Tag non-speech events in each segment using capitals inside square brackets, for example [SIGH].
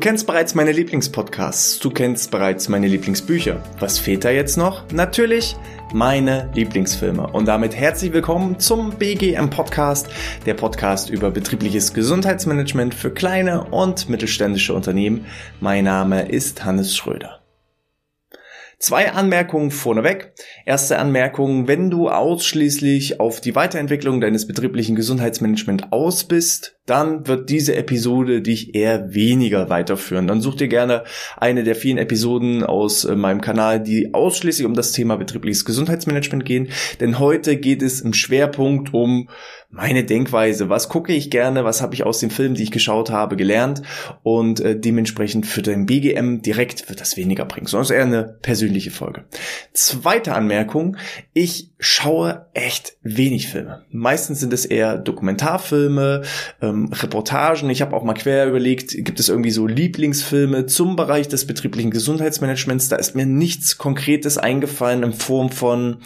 kennst bereits meine Lieblingspodcasts, du kennst bereits meine Lieblingsbücher. Was fehlt da jetzt noch? Natürlich meine Lieblingsfilme. Und damit herzlich willkommen zum BGM Podcast, der Podcast über betriebliches Gesundheitsmanagement für kleine und mittelständische Unternehmen. Mein Name ist Hannes Schröder. Zwei Anmerkungen vorneweg. Erste Anmerkung, wenn du ausschließlich auf die Weiterentwicklung deines betrieblichen Gesundheitsmanagements aus bist, dann wird diese Episode dich eher weniger weiterführen. Dann such dir gerne eine der vielen Episoden aus äh, meinem Kanal, die ausschließlich um das Thema betriebliches Gesundheitsmanagement gehen. Denn heute geht es im Schwerpunkt um meine Denkweise. Was gucke ich gerne? Was habe ich aus den Filmen, die ich geschaut habe, gelernt? Und äh, dementsprechend für den BGM direkt wird das weniger bringen. Sondern eher eine persönliche Folge. Zweite Anmerkung. Ich schaue echt wenig Filme. Meistens sind es eher Dokumentarfilme, ähm, Reportagen. Ich habe auch mal quer überlegt, gibt es irgendwie so Lieblingsfilme zum Bereich des betrieblichen Gesundheitsmanagements? Da ist mir nichts Konkretes eingefallen in Form von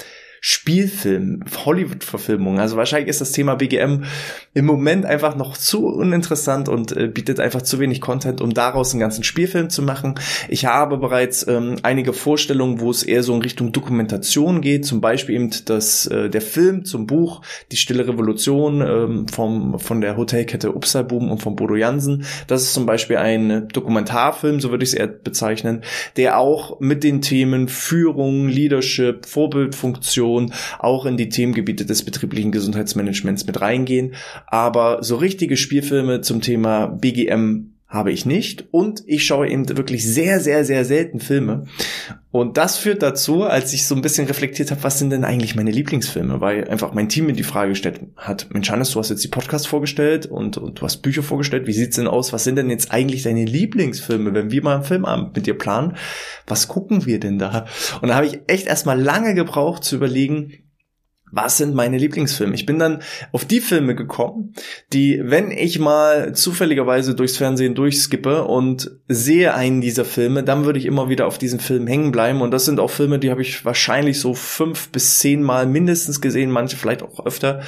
Spielfilm, Hollywood-Verfilmung. Also wahrscheinlich ist das Thema BGM im Moment einfach noch zu uninteressant und äh, bietet einfach zu wenig Content, um daraus einen ganzen Spielfilm zu machen. Ich habe bereits ähm, einige Vorstellungen, wo es eher so in Richtung Dokumentation geht, zum Beispiel eben das, äh, der Film zum Buch Die Stille Revolution ähm, vom, von der Hotelkette Upsalboom und von Bodo Jansen. Das ist zum Beispiel ein Dokumentarfilm, so würde ich es eher bezeichnen, der auch mit den Themen Führung, Leadership, Vorbildfunktion Informationen auch in die Themengebiete des betrieblichen Gesundheitsmanagements mit reingehen. Aber so richtige Spielfilme zum Thema BGM habe ich nicht. Und ich schaue eben wirklich sehr, sehr, sehr selten Filme. Und das führt dazu, als ich so ein bisschen reflektiert habe, was sind denn eigentlich meine Lieblingsfilme, weil einfach mein Team mir die Frage gestellt hat, Mensch Hannes, du hast jetzt die Podcast vorgestellt und, und du hast Bücher vorgestellt, wie sieht's denn aus, was sind denn jetzt eigentlich deine Lieblingsfilme, wenn wir mal einen Filmabend mit dir planen, was gucken wir denn da? Und da habe ich echt erstmal lange gebraucht zu überlegen, was sind meine Lieblingsfilme? Ich bin dann auf die Filme gekommen, die, wenn ich mal zufälligerweise durchs Fernsehen durchskippe und sehe einen dieser Filme, dann würde ich immer wieder auf diesen Film hängen bleiben. Und das sind auch Filme, die habe ich wahrscheinlich so fünf bis zehn Mal mindestens gesehen, manche vielleicht auch öfter.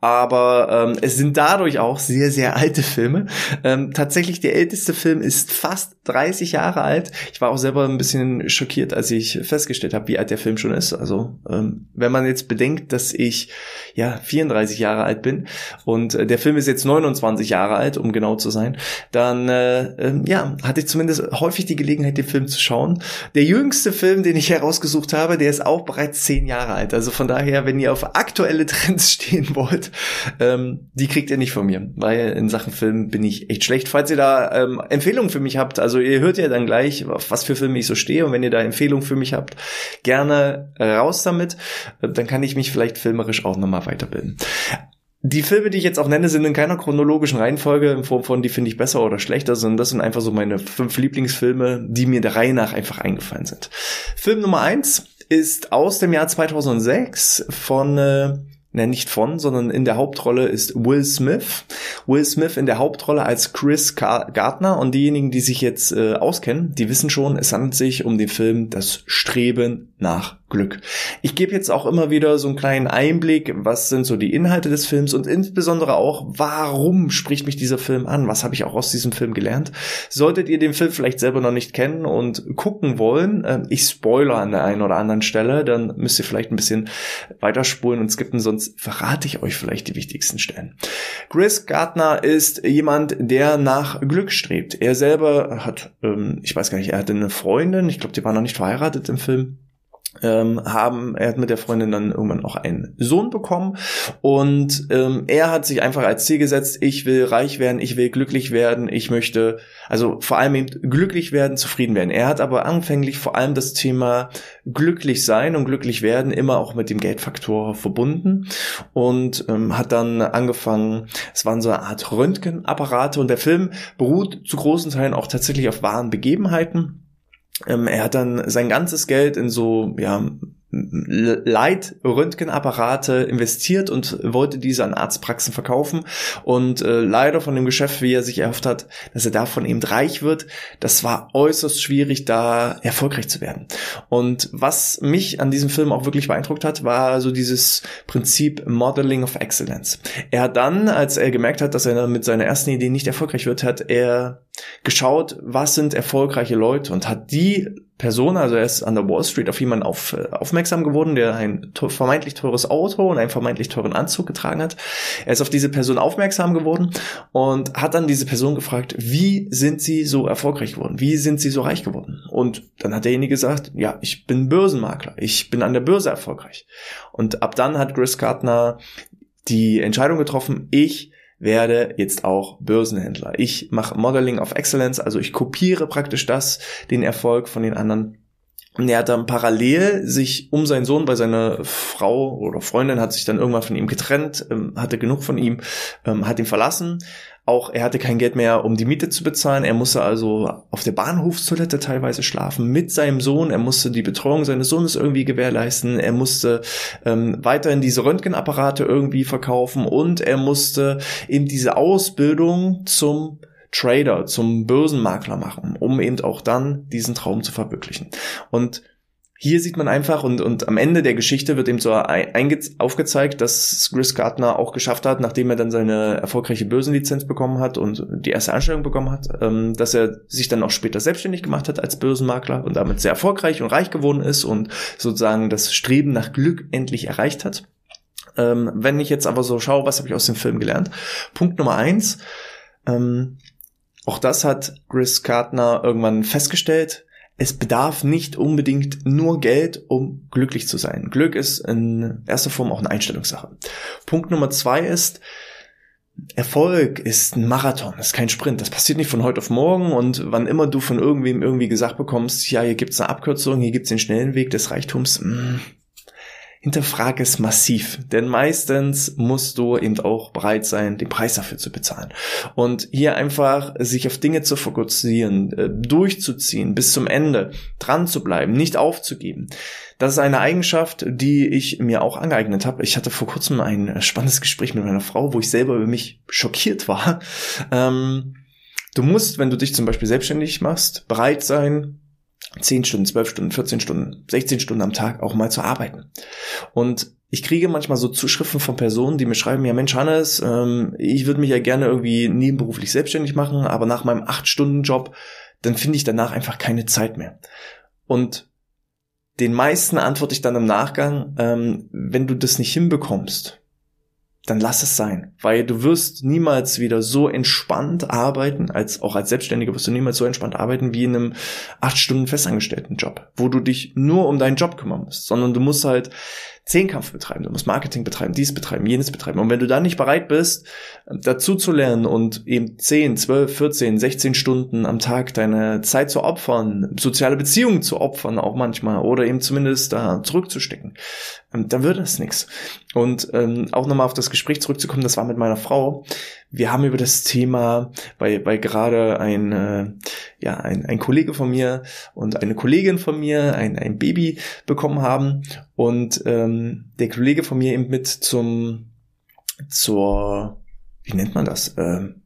Aber ähm, es sind dadurch auch sehr, sehr alte Filme. Ähm, tatsächlich der älteste Film ist fast 30 Jahre alt. Ich war auch selber ein bisschen schockiert, als ich festgestellt habe, wie alt der Film schon ist. Also ähm, wenn man jetzt bedenkt, dass ich ja 34 Jahre alt bin und äh, der Film ist jetzt 29 Jahre alt, um genau zu sein, dann äh, äh, ja hatte ich zumindest häufig die Gelegenheit, den Film zu schauen. Der jüngste Film, den ich herausgesucht habe, der ist auch bereits 10 Jahre alt. Also von daher, wenn ihr auf aktuelle Trends [LAUGHS] stehen wollt, ähm, die kriegt ihr nicht von mir, weil in Sachen Film bin ich echt schlecht. Falls ihr da ähm, Empfehlungen für mich habt, also ihr hört ja dann gleich, auf was für Filme ich so stehe und wenn ihr da Empfehlungen für mich habt, gerne raus damit. Äh, dann kann ich mich vielleicht filmerisch auch nochmal weiterbilden. Die Filme, die ich jetzt auch nenne, sind in keiner chronologischen Reihenfolge in Form von, die finde ich besser oder schlechter, sondern das sind einfach so meine fünf Lieblingsfilme, die mir der Reihe nach einfach eingefallen sind. Film Nummer eins ist aus dem Jahr 2006 von äh, ne, nicht von, sondern in der Hauptrolle ist Will Smith. Will Smith in der Hauptrolle als Chris Gardner und diejenigen, die sich jetzt äh, auskennen, die wissen schon, es handelt sich um den Film Das Streben nach Glück. Ich gebe jetzt auch immer wieder so einen kleinen Einblick, was sind so die Inhalte des Films und insbesondere auch, warum spricht mich dieser Film an? Was habe ich auch aus diesem Film gelernt? Solltet ihr den Film vielleicht selber noch nicht kennen und gucken wollen, äh, ich spoiler an der einen oder anderen Stelle, dann müsst ihr vielleicht ein bisschen weiterspulen und skippen, sonst verrate ich euch vielleicht die wichtigsten Stellen. Chris Gardner ist jemand, der nach Glück strebt. Er selber hat, ähm, ich weiß gar nicht, er hatte eine Freundin, ich glaube, die war noch nicht verheiratet im Film ähm, haben, er hat mit der Freundin dann irgendwann auch einen Sohn bekommen und ähm, er hat sich einfach als Ziel gesetzt, ich will reich werden, ich will glücklich werden, ich möchte, also vor allem eben glücklich werden, zufrieden werden. Er hat aber anfänglich vor allem das Thema glücklich sein und glücklich werden immer auch mit dem Geldfaktor verbunden und ähm, hat dann angefangen, es waren so eine Art Röntgenapparate und der Film beruht zu großen Teilen auch tatsächlich auf wahren Begebenheiten er hat dann sein ganzes Geld in so, ja, Leitröntgenapparate investiert und wollte diese an Arztpraxen verkaufen und äh, leider von dem Geschäft, wie er sich erhofft hat, dass er davon eben reich wird, das war äußerst schwierig, da erfolgreich zu werden. Und was mich an diesem Film auch wirklich beeindruckt hat, war so dieses Prinzip Modeling of Excellence. Er hat dann, als er gemerkt hat, dass er mit seiner ersten Idee nicht erfolgreich wird, hat er geschaut, was sind erfolgreiche Leute und hat die Person, also er ist an der Wall Street auf jemanden auf, äh, aufmerksam geworden, der ein vermeintlich teures Auto und einen vermeintlich teuren Anzug getragen hat. Er ist auf diese Person aufmerksam geworden und hat dann diese Person gefragt, wie sind sie so erfolgreich geworden? Wie sind sie so reich geworden? Und dann hat derjenige gesagt, ja, ich bin Börsenmakler, ich bin an der Börse erfolgreich. Und ab dann hat Chris Gardner die Entscheidung getroffen, ich werde jetzt auch Börsenhändler. Ich mache Modeling of Excellence, also ich kopiere praktisch das, den Erfolg von den anderen. Und er hat dann parallel sich um seinen Sohn, weil seine Frau oder Freundin hat sich dann irgendwann von ihm getrennt, ähm, hatte genug von ihm, ähm, hat ihn verlassen, auch er hatte kein Geld mehr, um die Miete zu bezahlen. Er musste also auf der Bahnhofstoilette teilweise schlafen mit seinem Sohn. Er musste die Betreuung seines Sohnes irgendwie gewährleisten. Er musste ähm, weiterhin diese Röntgenapparate irgendwie verkaufen und er musste eben diese Ausbildung zum Trader, zum Börsenmakler machen, um eben auch dann diesen Traum zu verwirklichen. Und hier sieht man einfach und, und am Ende der Geschichte wird eben so aufgezeigt, dass Chris Gardner auch geschafft hat, nachdem er dann seine erfolgreiche Börsenlizenz bekommen hat und die erste Anstellung bekommen hat, ähm, dass er sich dann auch später selbstständig gemacht hat als Börsenmakler und damit sehr erfolgreich und reich geworden ist und sozusagen das Streben nach Glück endlich erreicht hat. Ähm, wenn ich jetzt aber so schaue, was habe ich aus dem Film gelernt? Punkt Nummer eins, ähm, auch das hat Chris Gardner irgendwann festgestellt, es bedarf nicht unbedingt nur Geld, um glücklich zu sein. Glück ist in erster Form auch eine Einstellungssache. Punkt Nummer zwei ist, Erfolg ist ein Marathon, ist kein Sprint. Das passiert nicht von heute auf morgen und wann immer du von irgendwem irgendwie gesagt bekommst, ja, hier gibt's eine Abkürzung, hier gibt's den schnellen Weg des Reichtums, mh, mm, hinterfrage es massiv, denn meistens musst du eben auch bereit sein, den Preis dafür zu bezahlen. Und hier einfach sich auf Dinge zu fokussieren, äh, durchzuziehen, bis zum Ende, dran zu bleiben, nicht aufzugeben. Das ist eine Eigenschaft, die ich mir auch angeeignet habe. Ich hatte vor kurzem ein spannendes Gespräch mit meiner Frau, wo ich selber über mich schockiert war. Ähm, du musst, wenn du dich zum Beispiel selbstständig machst, bereit sein, 10 Stunden, 12 Stunden, 14 Stunden, 16 Stunden am Tag auch mal zu arbeiten. Und ich kriege manchmal so Zuschriften von Personen, die mir schreiben, ja Mensch Hannes, ähm, ich würde mich ja gerne irgendwie nebenberuflich selbstständig machen, aber nach meinem 8-Stunden-Job, dann finde ich danach einfach keine Zeit mehr. Und den meisten antworte ich dann im Nachgang, ähm, wenn du das nicht hinbekommst, dann lass es sein, weil du wirst niemals wieder so entspannt arbeiten, als auch als Selbstständiger wirst du niemals so entspannt arbeiten wie in einem acht Stunden festangestellten Job, wo du dich nur um deinen Job kümmern musst, sondern du musst halt Zehnkampf betreiben, du musst Marketing betreiben, dies betreiben, jenes betreiben. Und wenn du dann nicht bereit bist, dazu zu lernen und eben 10, 12, 14, 16 Stunden am Tag deine Zeit zu opfern, soziale Beziehungen zu opfern auch manchmal oder eben zumindest da zurückzustecken, ähm, dann wird das nichts. Und ähm, auch nochmal auf das Gespräch zurückzukommen, das war mit meiner Frau. Wir haben über das Thema, weil, weil gerade ein, äh, ja, ein, ein Kollege von mir und eine Kollegin von mir ein, ein Baby bekommen haben und ähm, der Kollege von mir eben mit zum zur wie nennt man das? Ähm,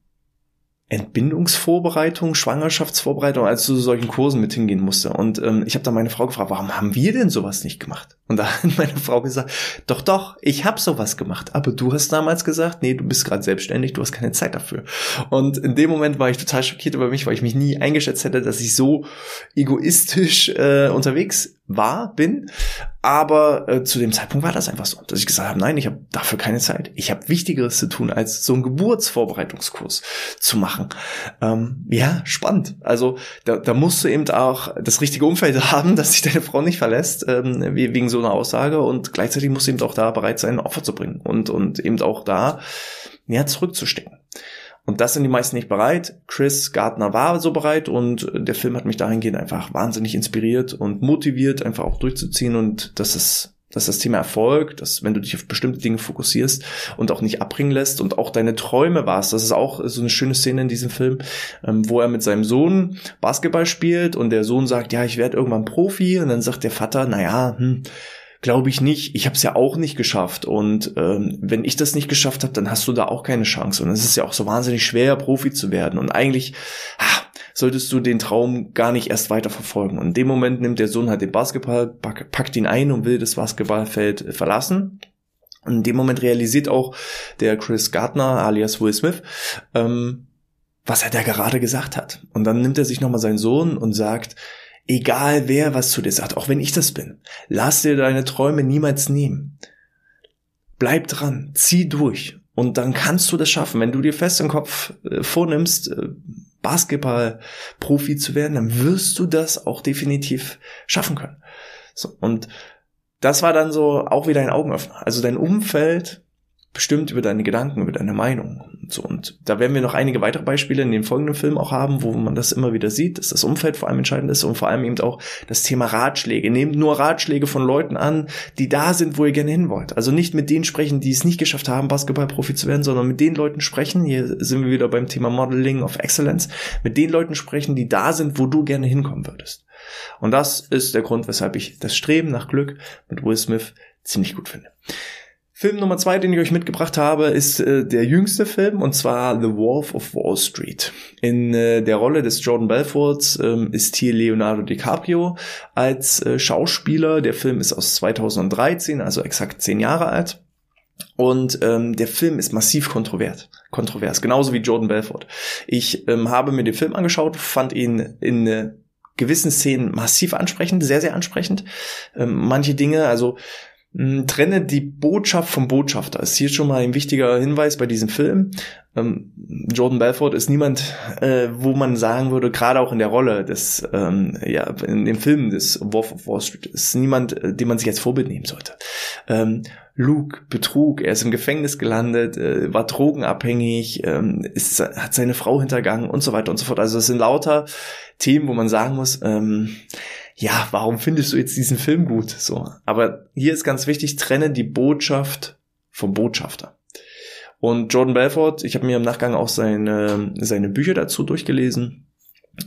Entbindungsvorbereitung, Schwangerschaftsvorbereitung, als zu solchen Kursen mit hingehen musste. Und ähm, ich habe da meine Frau gefragt, warum haben wir denn sowas nicht gemacht? Und da hat [LAUGHS] meine Frau gesagt, doch, doch, ich habe sowas gemacht. Aber du hast damals gesagt, nee, du bist gerade selbstständig, du hast keine Zeit dafür. Und in dem Moment war ich total schockiert über mich, weil ich mich nie eingeschätzt hätte, dass ich so egoistisch äh, unterwegs war, bin. Aber äh, zu dem Zeitpunkt war das einfach so, dass ich gesagt habe, nein, ich habe dafür keine Zeit. Ich habe Wichtigeres zu tun, als so einen Geburtsvorbereitungskurs zu machen. Ähm, ja, spannend. Also da, da musst du eben auch das richtige Umfeld [LAUGHS] haben, dass sich deine Frau nicht verlässt, ähm, wegen so einer Aussage. Und gleichzeitig musst du eben auch da bereit sein, Opfer zu bringen und, und eben auch da ja, zurückzustecken. Und das sind die meisten nicht bereit. Chris Gardner war so bereit und der Film hat mich dahingehend einfach wahnsinnig inspiriert und motiviert, einfach auch durchzuziehen. Und das ist dass das Thema Erfolg, dass wenn du dich auf bestimmte Dinge fokussierst und auch nicht abbringen lässt und auch deine Träume warst, das ist auch so eine schöne Szene in diesem Film, ähm, wo er mit seinem Sohn Basketball spielt und der Sohn sagt, ja, ich werde irgendwann Profi. Und dann sagt der Vater, naja, hm, glaube ich nicht. Ich habe es ja auch nicht geschafft. Und ähm, wenn ich das nicht geschafft habe, dann hast du da auch keine Chance. Und es ist ja auch so wahnsinnig schwer, Profi zu werden. Und eigentlich ah, solltest du den Traum gar nicht erst weiter verfolgen. Und in dem Moment nimmt der Sohn halt den Basketball, packt ihn ein und will das Basketballfeld verlassen. Und in dem Moment realisiert auch der Chris Gardner alias Will Smith, ähm, was er da gerade gesagt hat. Und dann nimmt er sich nochmal seinen Sohn und sagt, egal wer was zu dir sagt, auch wenn ich das bin, lass dir deine Träume niemals nehmen. Bleib dran, zieh durch und dann kannst du das schaffen. Wenn du dir fest im Kopf äh, vornimmst, äh, Basketball-Profi zu werden, dann wirst du das auch definitiv schaffen können. So, und das war dann so auch wieder ein Augenöffner. Also dein Umfeld bestimmt über deine Gedanken, über deine Meinung und so. Und da werden wir noch einige weitere Beispiele in dem folgenden Film auch haben, wo man das immer wieder sieht, dass das Umfeld vor allem entscheidend ist und vor allem eben auch das Thema Ratschläge. Nehmt nur Ratschläge von Leuten an, die da sind, wo ihr gerne hin wollt. Also nicht mit denen sprechen, die es nicht geschafft haben, Basketballprofi zu werden, sondern mit den Leuten sprechen. Hier sind wir wieder beim Thema Modeling of Excellence. Mit den Leuten sprechen, die da sind, wo du gerne hinkommen würdest. Und das ist der Grund, weshalb ich das Streben nach Glück mit Will Smith ziemlich gut finde. Film Nummer zwei, den ich euch mitgebracht habe, ist äh, der jüngste Film und zwar The Wolf of Wall Street. In äh, der Rolle des Jordan Belforts ähm, ist hier Leonardo DiCaprio als äh, Schauspieler. Der Film ist aus 2013, also exakt zehn Jahre alt. Und ähm, der Film ist massiv kontrovers, kontrovers, genauso wie Jordan Belfort. Ich ähm, habe mir den Film angeschaut, fand ihn in äh, gewissen Szenen massiv ansprechend, sehr, sehr ansprechend. Ähm, manche Dinge, also hm, trenne die Botschaft vom Botschafter. Ist hier schon mal ein wichtiger Hinweis bei diesem Film. Ähm, Jordan Belfort ist niemand, äh, wo man sagen würde, gerade auch in der Rolle des, ähm, ja, in dem Film des Wolf of Wall Street, ist niemand, äh, den man sich als Vorbild nehmen sollte. Ähm, Luke, Betrug, er ist im Gefängnis gelandet, äh, war drogenabhängig, ähm, ist, hat seine Frau hintergangen und so weiter und so fort. Also es sind lauter Themen, wo man sagen muss, ähm, ja, warum findest du jetzt diesen Film gut? So. Aber hier ist ganz wichtig, trenne die Botschaft vom Botschafter. Und Jordan Belfort, ich habe mir im Nachgang auch seine, seine Bücher dazu durchgelesen.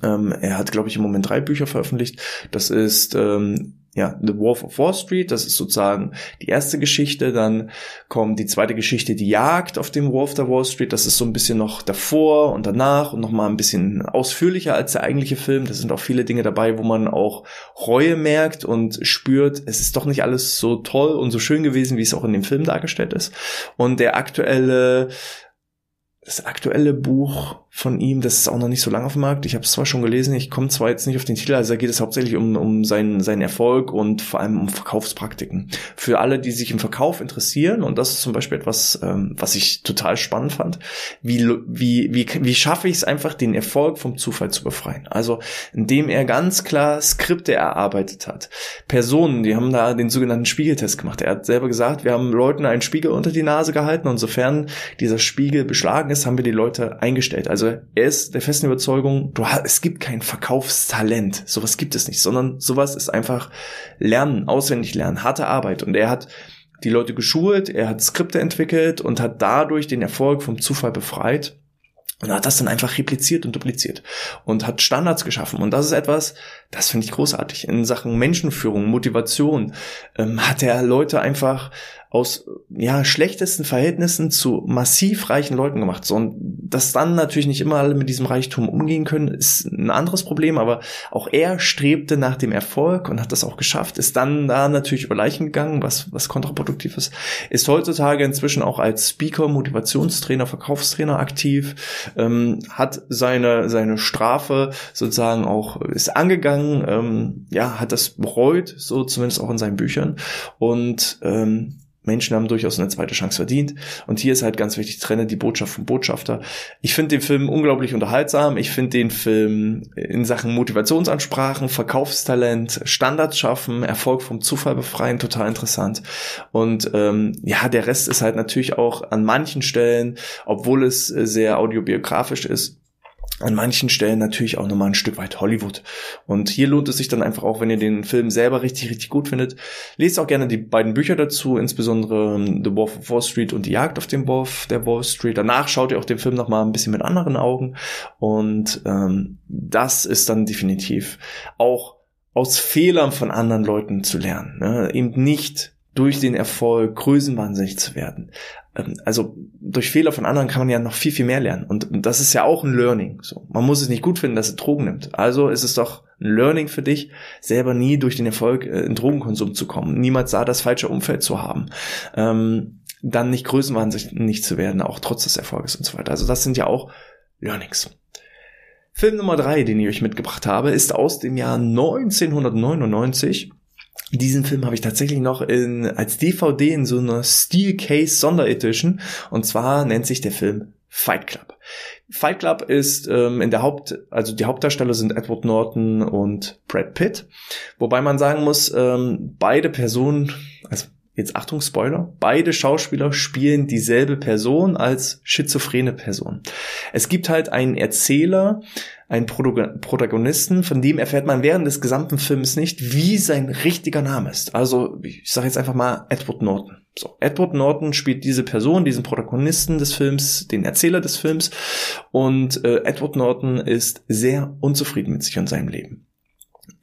Ähm, er hat, glaube ich, im Moment drei Bücher veröffentlicht. Das ist ähm, ja, The Wolf of Wall Street, das ist sozusagen die erste Geschichte, dann kommt die zweite Geschichte, die Jagd auf dem Wolf der Wall Street, das ist so ein bisschen noch davor und danach und nochmal ein bisschen ausführlicher als der eigentliche Film, da sind auch viele Dinge dabei, wo man auch Reue merkt und spürt, es ist doch nicht alles so toll und so schön gewesen, wie es auch in dem Film dargestellt ist. Und der aktuelle das aktuelle Buch von ihm, das ist auch noch nicht so lange auf dem Markt. Ich habe es zwar schon gelesen, ich komme zwar jetzt nicht auf den Titel, also da geht es hauptsächlich um, um seinen, seinen Erfolg und vor allem um Verkaufspraktiken. Für alle, die sich im Verkauf interessieren, und das ist zum Beispiel etwas, ähm, was ich total spannend fand, wie, wie, wie, wie schaffe ich es einfach, den Erfolg vom Zufall zu befreien? Also indem er ganz klar Skripte erarbeitet hat. Personen, die haben da den sogenannten Spiegeltest gemacht. Er hat selber gesagt, wir haben Leuten einen Spiegel unter die Nase gehalten und sofern dieser Spiegel beschlagen ist, haben wir die Leute eingestellt. Also er ist der festen Überzeugung, du es gibt kein Verkaufstalent. Sowas gibt es nicht, sondern sowas ist einfach Lernen, auswendig lernen, harte Arbeit. Und er hat die Leute geschult, er hat Skripte entwickelt und hat dadurch den Erfolg vom Zufall befreit. Und hat das dann einfach repliziert und dupliziert und hat Standards geschaffen. Und das ist etwas, das finde ich großartig. In Sachen Menschenführung, Motivation ähm, hat er Leute einfach aus ja schlechtesten Verhältnissen zu massiv reichen Leuten gemacht. So, und dass dann natürlich nicht immer alle mit diesem Reichtum umgehen können, ist ein anderes Problem, aber auch er strebte nach dem Erfolg und hat das auch geschafft, ist dann da natürlich über Leichen gegangen, was, was kontraproduktiv ist, ist heutzutage inzwischen auch als Speaker, Motivationstrainer, Verkaufstrainer aktiv, ähm, hat seine, seine Strafe sozusagen auch, ist angegangen, ähm, ja, hat das bereut, so zumindest auch in seinen Büchern und ähm, Menschen haben durchaus eine zweite Chance verdient. Und hier ist halt ganz wichtig, trenne die Botschaft vom Botschafter. Ich finde den Film unglaublich unterhaltsam. Ich finde den Film in Sachen Motivationsansprachen, Verkaufstalent, Standards schaffen, Erfolg vom Zufall befreien, total interessant. Und ähm, ja, der Rest ist halt natürlich auch an manchen Stellen, obwohl es sehr audiobiografisch ist, an manchen Stellen natürlich auch nochmal ein Stück weit Hollywood. Und hier lohnt es sich dann einfach auch, wenn ihr den Film selber richtig, richtig gut findet. Lest auch gerne die beiden Bücher dazu, insbesondere ähm, The Wolf of Wall Street und Die Jagd auf dem Wolf der Wall Street. Danach schaut ihr auch den Film nochmal ein bisschen mit anderen Augen. Und ähm, das ist dann definitiv auch aus Fehlern von anderen Leuten zu lernen. Ne? Eben nicht durch den Erfolg größenwahnsinnig zu werden. Ähm, also durch Fehler von anderen kann man ja noch viel, viel mehr lernen. Und das ist ja auch ein Learning. So, man muss es nicht gut finden, dass er Drogen nimmt. Also ist es doch ein Learning für dich, selber nie durch den Erfolg äh, in Drogenkonsum zu kommen, niemals da das falsche Umfeld zu haben. Ähm, dann nicht größenwahnsinnig zu werden, auch trotz des Erfolges und so weiter. Also das sind ja auch Learnings. Film Nummer drei, den ich euch mitgebracht habe, ist aus dem Jahr 1999 diesen Film habe ich tatsächlich noch in, als DVD in so einer Steel Sonderedition. Und zwar nennt sich der Film Fight Club. Fight Club ist ähm, in der Haupt, also die Hauptdarsteller sind Edward Norton und Brad Pitt. Wobei man sagen muss, ähm, beide Personen, jetzt Achtung Spoiler, beide Schauspieler spielen dieselbe Person als schizophrene Person. Es gibt halt einen Erzähler, einen Protagonisten, von dem erfährt man während des gesamten Films nicht, wie sein richtiger Name ist. Also ich sage jetzt einfach mal Edward Norton. So, Edward Norton spielt diese Person, diesen Protagonisten des Films, den Erzähler des Films und äh, Edward Norton ist sehr unzufrieden mit sich und seinem Leben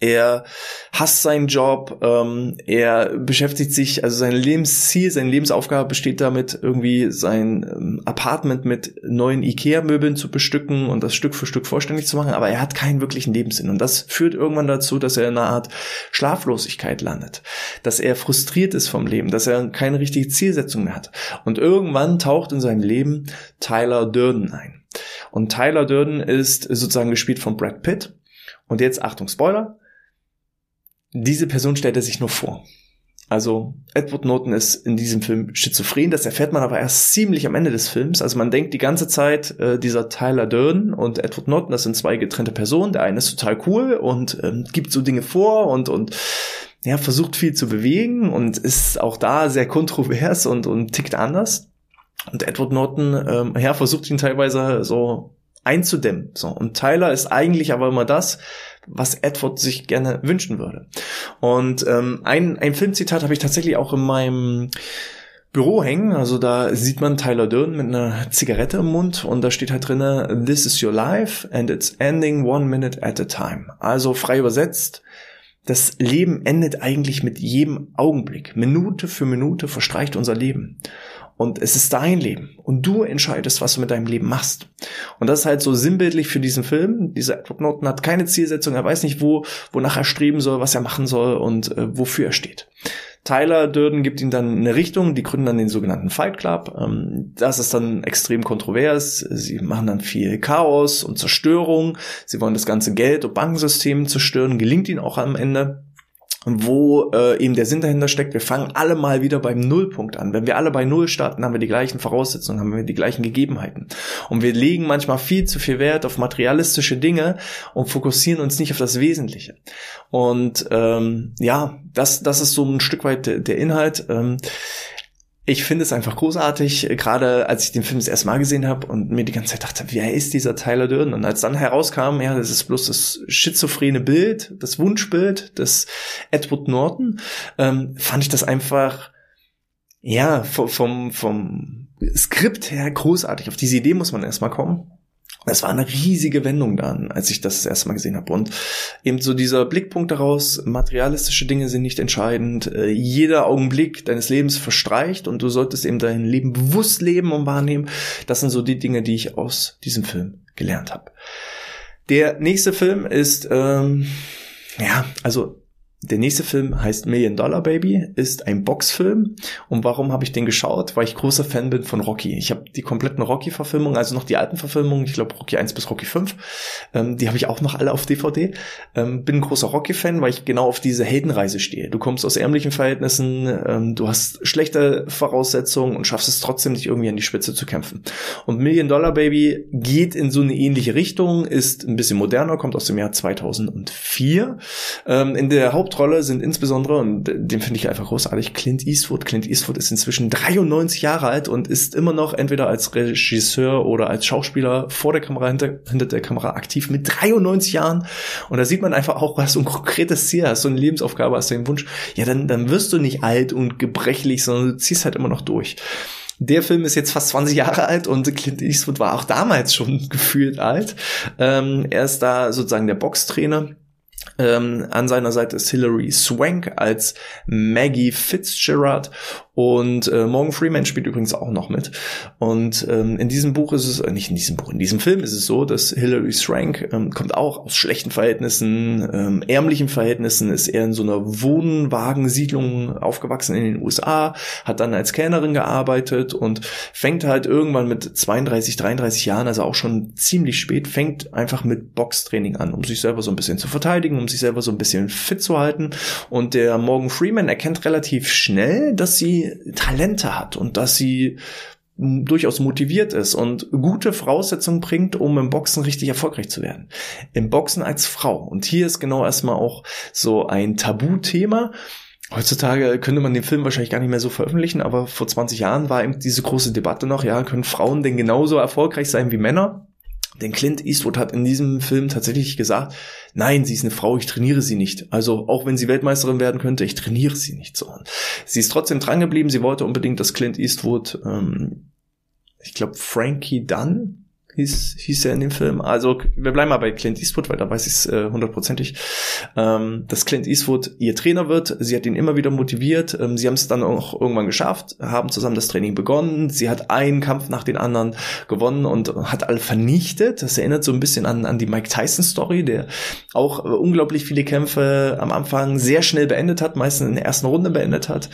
er hasst seinen Job, ähm, er beschäftigt sich, also sein Lebensziel, seine Lebensaufgabe besteht damit, irgendwie sein ähm, Apartment mit neuen Ikea-Möbeln zu bestücken und das Stück für Stück vollständig zu machen, aber er hat keinen wirklichen Lebenssinn und das führt irgendwann dazu, dass er in einer Art Schlaflosigkeit landet, dass er frustriert ist vom Leben, dass er keine richtige Zielsetzung mehr hat und irgendwann taucht in seinem Leben Tyler Durden ein. Und Tyler Durden ist sozusagen gespielt von Brad Pitt. Und jetzt Achtung Spoiler, diese Person stellt er sich nur vor. Also Edward Norton ist in diesem Film schizophren, das erfährt man aber erst ziemlich am Ende des Films. Also man denkt die ganze Zeit, äh, dieser Tyler Durden und Edward Norton, das sind zwei getrennte Personen. Der eine ist total cool und ähm, gibt so Dinge vor und und ja versucht viel zu bewegen und ist auch da sehr kontrovers und und tickt anders. Und Edward Norton ähm, ja versucht ihn teilweise so einzudämmen. So und Tyler ist eigentlich aber immer das was Edward sich gerne wünschen würde. Und ähm, ein, ein Filmzitat habe ich tatsächlich auch in meinem Büro hängen. Also da sieht man Tyler Durden mit einer Zigarette im Mund und da steht halt drinne, This is your life and it's ending one minute at a time. Also frei übersetzt, das Leben endet eigentlich mit jedem Augenblick. Minute für Minute verstreicht unser Leben. Und es ist dein Leben. Und du entscheidest, was du mit deinem Leben machst. Und das ist halt so sinnbildlich für diesen Film. Dieser Edward Norton hat keine Zielsetzung. Er weiß nicht, wo, wonach er streben soll, was er machen soll und äh, wofür er steht. Tyler Durden gibt ihm dann eine Richtung, die gründen dann den sogenannten Fight Club. Ähm, das ist dann extrem kontrovers. Sie machen dann viel Chaos und Zerstörung. Sie wollen das ganze Geld- und Bankensystem zerstören. Gelingt ihnen auch am Ende wo äh, eben der Sinn dahinter steckt, wir fangen alle mal wieder beim Nullpunkt an. Wenn wir alle bei Null starten, haben wir die gleichen Voraussetzungen, haben wir die gleichen Gegebenheiten. Und wir legen manchmal viel zu viel Wert auf materialistische Dinge und fokussieren uns nicht auf das Wesentliche. Und ähm, ja, das, das ist so ein Stück weit der, Inhalt. Ähm, ich finde es einfach großartig, gerade als ich den Film das erste Mal gesehen habe und mir die ganze Zeit dachte, wer ist dieser Tyler Durden? Und als dann herauskam, ja, das ist bloß das schizophrene Bild, das Wunschbild des Edward Norton, ähm, fand ich das einfach, ja, vom, vom Skript her großartig. Auf diese Idee muss man erstmal kommen. Das war eine riesige Wendung dann, als ich das das erste Mal gesehen habe. Und eben so dieser Blickpunkt daraus, materialistische Dinge sind nicht entscheidend. Äh, jeder Augenblick deines Lebens verstreicht und du solltest eben dein Leben bewusst leben und wahrnehmen. Das sind so die Dinge, die ich aus diesem Film gelernt habe. Der nächste Film ist, ähm, ja, also der nächste Film heißt Million Dollar Baby, ist ein Boxfilm. Und warum habe ich den geschaut? Weil ich großer Fan bin von Rocky. Ich habe die kompletten Rocky-Verfilmungen, also noch die alten Verfilmungen, ich glaube Rocky 1 bis Rocky 5, ähm, die habe ich auch noch alle auf DVD. Ähm, bin ein großer Rocky-Fan, weil ich genau auf diese Heldenreise stehe. Du kommst aus ärmlichen Verhältnissen, ähm, du hast schlechte Voraussetzungen und schaffst es trotzdem, dich irgendwie an die Spitze zu kämpfen. Und Million Dollar Baby geht in so eine ähnliche Richtung, ist ein bisschen moderner, kommt aus dem Jahr 2004. Ähm, in der Haupt Hauptrolle sind insbesondere, und den finde ich einfach großartig, Clint Eastwood. Clint Eastwood ist inzwischen 93 Jahre alt und ist immer noch entweder als Regisseur oder als Schauspieler vor der Kamera, hinter, hinter der Kamera aktiv mit 93 Jahren. Und da sieht man einfach auch, was so ein konkretes Ziel hast, so eine Lebensaufgabe, hast den Wunsch, ja, dann, dann wirst du nicht alt und gebrechlich, sondern du ziehst halt immer noch durch. Der Film ist jetzt fast 20 Jahre alt und Clint Eastwood war auch damals schon [LAUGHS] gefühlt alt. Ähm, er ist da sozusagen der Boxtrainer Ähm, an seiner Seite ist Hilary Swank als Maggie Fitzgerald und äh, Morgan Freeman spielt übrigens auch noch mit. Und ähm, in diesem Buch ist es, äh, nicht in diesem Buch, in diesem Film ist es so, dass Hilary Swank ähm, kommt auch aus schlechten Verhältnissen, ähm, ärmlichen Verhältnissen, ist eher in so einer Wohnwagensiedlung aufgewachsen in den USA, hat dann als Kellnerin gearbeitet und fängt halt irgendwann mit 32, 33 Jahren, also auch schon ziemlich spät, fängt einfach mit Boxtraining an, um sich selber so ein bisschen zu verteidigen, um sich selber so ein bisschen fit zu halten. Und der Morgan Freeman erkennt relativ schnell, dass sie Talente hat und dass sie durchaus motiviert ist und gute Voraussetzungen bringt, um im Boxen richtig erfolgreich zu werden. Im Boxen als Frau. Und hier ist genau erstmal auch so ein Tabuthema. Heutzutage könnte man den Film wahrscheinlich gar nicht mehr so veröffentlichen, aber vor 20 Jahren war eben diese große Debatte noch, ja, können Frauen denn genauso erfolgreich sein wie Männer? Denn Clint Eastwood hat in diesem Film tatsächlich gesagt, nein, sie ist eine Frau, ich trainiere sie nicht. Also auch wenn sie Weltmeisterin werden könnte, ich trainiere sie nicht so. Sie ist trotzdem dran geblieben, sie wollte unbedingt, dass Clint Eastwood, ähm, ich glaube Frankie Dunn hieß, hieß er in dem Film. Also wir bleiben mal bei Clint Eastwood, weil da weiß ich es äh, hundertprozentig, ähm, dass Clint Eastwood ihr Trainer wird. Sie hat ihn immer wieder motiviert. Ähm, sie haben es dann auch irgendwann geschafft, haben zusammen das Training begonnen. Sie hat einen Kampf nach den anderen gewonnen und hat alle vernichtet. Das erinnert so ein bisschen an, an die Mike Tyson Story, der auch äh, unglaublich viele Kämpfe am Anfang sehr schnell beendet hat, meistens in der ersten Runde beendet hat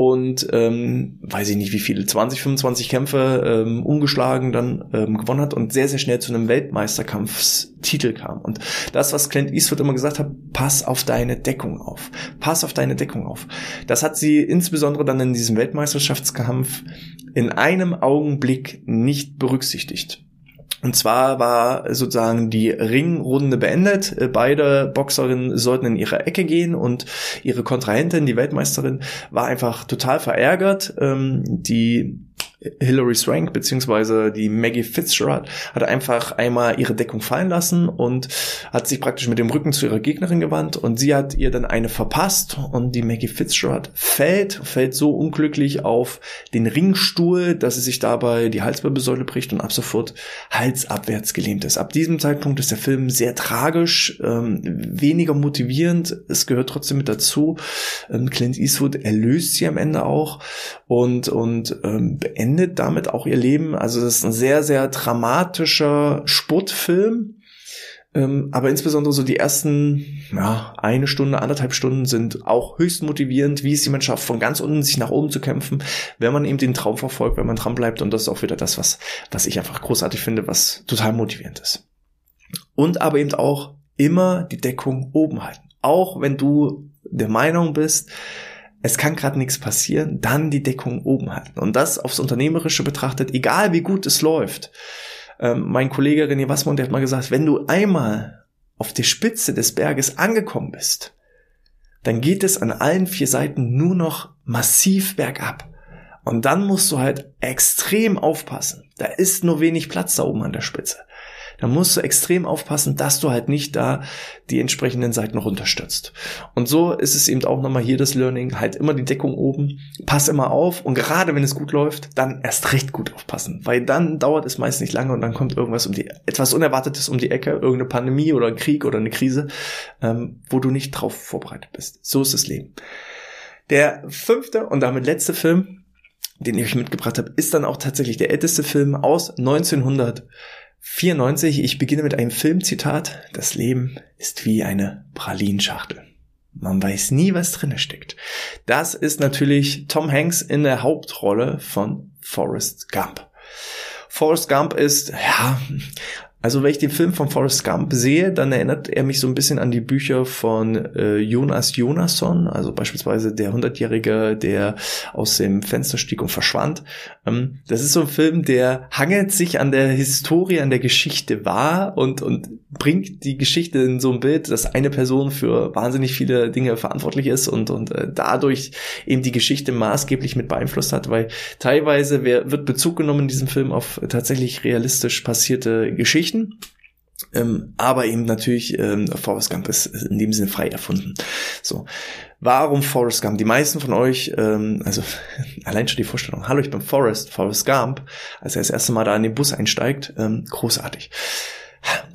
und ähm, weiß ich nicht wie viele, 20, 25 Kämpfe ähm, ungeschlagen dann ähm, gewonnen hat und sehr, sehr schnell zu einem Weltmeisterkampfstitel kam. Und das, was Clint Eastwood immer gesagt hat, pass auf deine Deckung auf. Pass auf deine Deckung auf. Das hat sie insbesondere dann in diesem Weltmeisterschaftskampf in einem Augenblick nicht berücksichtigt. Und zwar war sozusagen die Ringrunde beendet. Beide Boxerinnen sollten in ihre Ecke gehen und ihre Kontrahentin, die Weltmeisterin, war einfach total verärgert. Ähm, die Hilary Swank beziehungsweise die Maggie Fitzgerald hat einfach einmal ihre Deckung fallen lassen und hat sich praktisch mit dem Rücken zu ihrer Gegnerin gewandt und sie hat ihr dann eine verpasst und die Maggie Fitzgerald fällt, fällt so unglücklich auf den Ringstuhl, dass sie sich dabei die Halswirbelsäule bricht und ab sofort halsabwärts gelähmt ist. Ab diesem Zeitpunkt ist der Film sehr tragisch, ähm, weniger motivierend, es gehört trotzdem mit dazu. Ähm, Clint Eastwood erlöst sie am Ende auch und, und ähm, beendet beendet damit auch ihr Leben. Also das ist ein sehr, sehr dramatischer Sportfilm. Ähm, aber insbesondere so die ersten, ja, eine Stunde, anderthalb Stunden sind auch höchst motivierend, wie es jemand schafft, von ganz unten sich nach oben zu kämpfen, wenn man eben den Traum verfolgt, wenn man dran bleibt. Und das ist auch wieder das, was, was ich einfach großartig finde, was total motivierend ist. Und aber eben auch immer die Deckung oben halten. Auch wenn du der Meinung bist, es kann gerade nichts passieren, dann die Deckung oben halten. Und das aufs Unternehmerische betrachtet, egal wie gut es läuft. Ähm, mein Kollege René Wassmann, der hat mal gesagt, wenn du einmal auf der Spitze des Berges angekommen bist, dann geht es an allen vier Seiten nur noch massiv bergab. Und dann musst du halt extrem aufpassen. Da ist nur wenig Platz da oben an der Spitze da musst du extrem aufpassen, dass du halt nicht da die entsprechenden Seiten runterstürzt. Und so ist es eben auch nochmal hier das Learning, halt immer die Deckung oben, pass immer auf und gerade wenn es gut läuft, dann erst recht gut aufpassen, weil dann dauert es meist nicht lange und dann kommt irgendwas um die, etwas Unerwartetes um die Ecke, irgendeine Pandemie oder ein Krieg oder eine Krise, ähm, wo du nicht drauf vorbereitet bist. So ist das Leben. Der fünfte und damit letzte Film, den ich euch mitgebracht habe, ist dann auch tatsächlich der älteste Film aus 1900. 94, ich beginne mit einem Filmzitat. Das Leben ist wie eine Pralinschachtel. Man weiß nie, was drinne steckt. Das ist natürlich Tom Hanks in der Hauptrolle von Forrest Gump. Forrest Gump ist, ja, also wenn ich den Film von Forrest Gump sehe, dann erinnert er mich so ein bisschen an die Bücher von äh, Jonas Jonasson, also beispielsweise der Hundertjährige, der aus dem Fenster stieg und verschwand. Ähm, das ist so ein Film, der hangelt sich an der Historie, an der Geschichte wahr und, und bringt die Geschichte in so ein Bild, dass eine Person für wahnsinnig viele Dinge verantwortlich ist und, und äh, dadurch eben die Geschichte maßgeblich mit beeinflusst hat, weil teilweise wird Bezug genommen in diesem Film auf tatsächlich realistisch passierte Geschichten Geschichten. Ähm, aber eben natürlich ähm, Forrest Gump ist in dem Sinne frei erfunden. So, warum Forrest Gump? Die meisten von euch, ähm, also [LAUGHS] allein schon die Vorstellung, hallo, ich bin Forrest, Forrest Gump, als er das erste Mal da in den Bus einsteigt, ähm, großartig.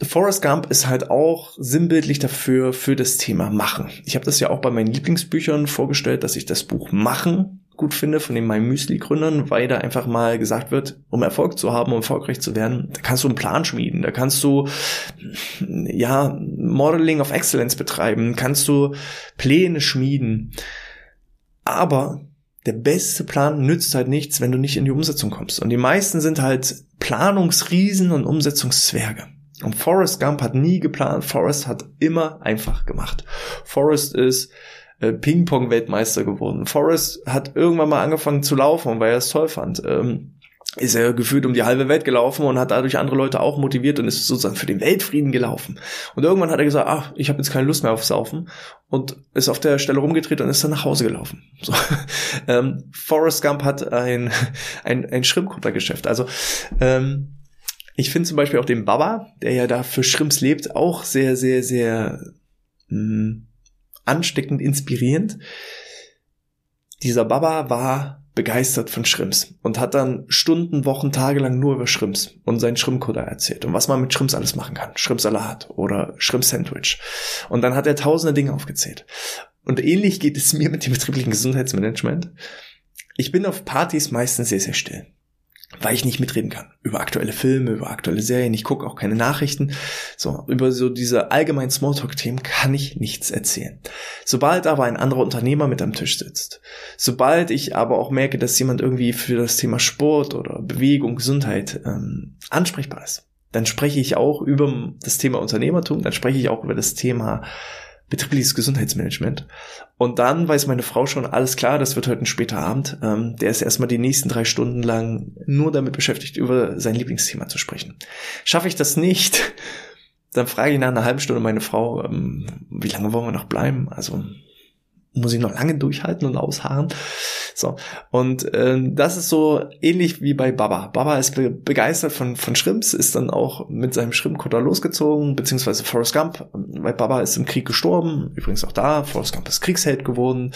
Forrest Gump ist halt auch sinnbildlich dafür, für das Thema Machen. Ich habe das ja auch bei meinen Lieblingsbüchern vorgestellt, dass ich das Buch Machen gut finde von den My Müsli Gründern, weil da einfach mal gesagt wird, um Erfolg zu haben, um erfolgreich zu werden, da kannst du einen Plan schmieden, da kannst du ja Modeling of Excellence betreiben, kannst du Pläne schmieden. Aber der beste Plan nützt halt nichts, wenn du nicht in die Umsetzung kommst. Und die meisten sind halt Planungsriesen und Umsetzungszwerge. Und Forrest Gump hat nie geplant, Forrest hat immer einfach gemacht. Forrest ist äh, Ping-Pong-Weltmeister geworden. Forrest hat irgendwann mal angefangen zu laufen, weil er es toll fand. Ähm, ist er gefühlt um die halbe Welt gelaufen und hat dadurch andere Leute auch motiviert und ist sozusagen für den Weltfrieden gelaufen. Und irgendwann hat er gesagt, ach, ich habe jetzt keine Lust mehr aufs Saufen und ist auf der Stelle rumgedreht und ist dann nach Hause gelaufen. [LAUGHS] So. Ähm, Forrest Gump hat ein, ein, ein Schrimpkuttergeschäft. Also ähm, ich finde zum Beispiel auch den Baba, der ja da für Schrimps lebt, auch sehr, sehr, sehr mh, hm, ansteckend inspirierend. Dieser Baba war begeistert von Schrimps und hat dann Stunden, Wochen, Tage lang nur über Schrimps und seinen Schrimpkutter erzählt und was man mit Schrimps alles machen kann. Schrimpsalat oder Schrimp-Sandwich. Und dann hat er tausende Dinge aufgezählt. Und ähnlich geht es mir mit dem betrieblichen Gesundheitsmanagement. Ich bin auf Partys meistens sehr, sehr still weil ich nicht mitreden kann. Über aktuelle Filme, über aktuelle Serien, ich gucke auch keine Nachrichten. So, über so diese allgemeinen Smalltalk-Themen kann ich nichts erzählen. Sobald aber ein anderer Unternehmer mit am Tisch sitzt, sobald ich aber auch merke, dass jemand irgendwie für das Thema Sport oder Bewegung, Gesundheit ähm, ansprechbar ist, dann spreche ich auch über das Thema Unternehmertum, dann spreche ich auch über das Thema betriebliches Gesundheitsmanagement. Und dann weiß meine Frau schon, alles klar, das wird heute ein später Abend. Ähm, der ist erstmal die nächsten drei Stunden lang nur damit beschäftigt, über sein Lieblingsthema zu sprechen. Schaffe ich das nicht, [LAUGHS] dann frage ich nach einer halben Stunde meine Frau, ähm, wie lange wollen wir noch bleiben? Also muss ich noch lange durchhalten und ausharren. So. Und äh, das ist so ähnlich wie bei Baba. Baba ist be begeistert von, von Shrimps, ist dann auch mit seinem Shrimpkutter losgezogen, beziehungsweise Forrest Gump, weil Baba ist im Krieg gestorben, übrigens auch da, Forrest Gump ist Kriegsheld geworden,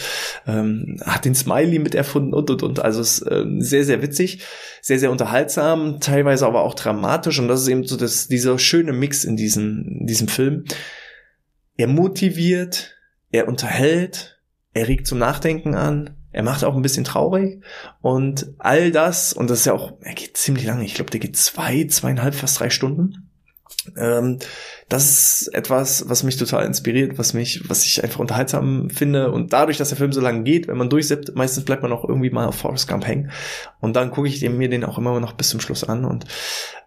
ähm, hat den Smiley mit erfunden und und und. Also ist äh, sehr, sehr witzig, sehr, sehr unterhaltsam, teilweise aber auch dramatisch. Und das ist eben so das, dieser schöne Mix in diesem, in diesem Film. Er motiviert, er unterhält, er regt zum Nachdenken an, er macht auch ein bisschen traurig und all das, und das ist ja auch, er geht ziemlich lange, ich glaube, der geht zwei, zweieinhalb, fast drei Stunden. Ähm, das ist etwas, was mich total inspiriert, was mich, was ich einfach unterhaltsam finde. Und dadurch, dass der Film so lange geht, wenn man durchsippt, meistens bleibt man auch irgendwie mal auf Forrest Gump hängen. Und dann gucke ich mir den auch immer noch bis zum Schluss an. Und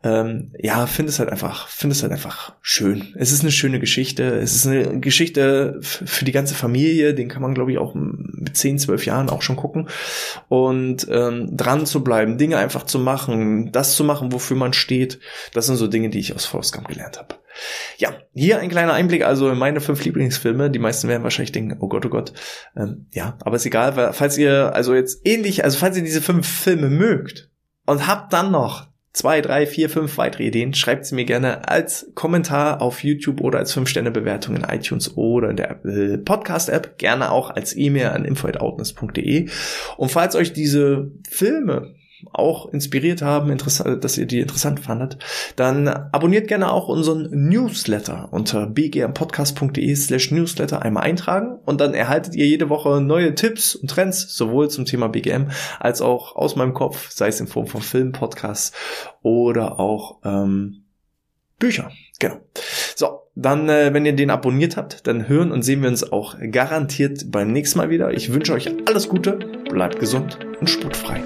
ähm, ja, finde es halt einfach, finde es halt einfach schön. Es ist eine schöne Geschichte. Es ist eine Geschichte für die ganze Familie. Den kann man, glaube ich, auch mit 10, 12 Jahren auch schon gucken. Und ähm, dran zu bleiben, Dinge einfach zu machen, das zu machen, wofür man steht, das sind so Dinge, die ich aus Forrest Gump gelernt habe. Ja, hier ein kleiner Einblick also in meine fünf Lieblingsfilme. Die meisten werden wahrscheinlich denken, oh Gott, oh Gott. Ähm, ja, aber ist egal, weil, falls ihr also jetzt ähnlich, also falls ihr diese fünf Filme mögt und habt dann noch zwei, drei, vier, fünf weitere Ideen, schreibt sie mir gerne als Kommentar auf YouTube oder als 5-Sterne-Bewertung in iTunes oder in der Podcast-App, gerne auch als E-Mail an info.outness.de. Und falls euch diese Filme auch inspiriert haben, dass ihr die interessant fandet, dann abonniert gerne auch unseren Newsletter unter bgmpodcast.de slash newsletter einmal eintragen und dann erhaltet ihr jede Woche neue Tipps und Trends, sowohl zum Thema BGM als auch aus meinem Kopf, sei es in Form von Film, Podcasts oder auch ähm, Bücher. Genau. So, dann, äh, wenn ihr den abonniert habt, dann hören und sehen wir uns auch garantiert beim nächsten Mal wieder. Ich wünsche euch alles Gute, bleibt gesund und sportfrei.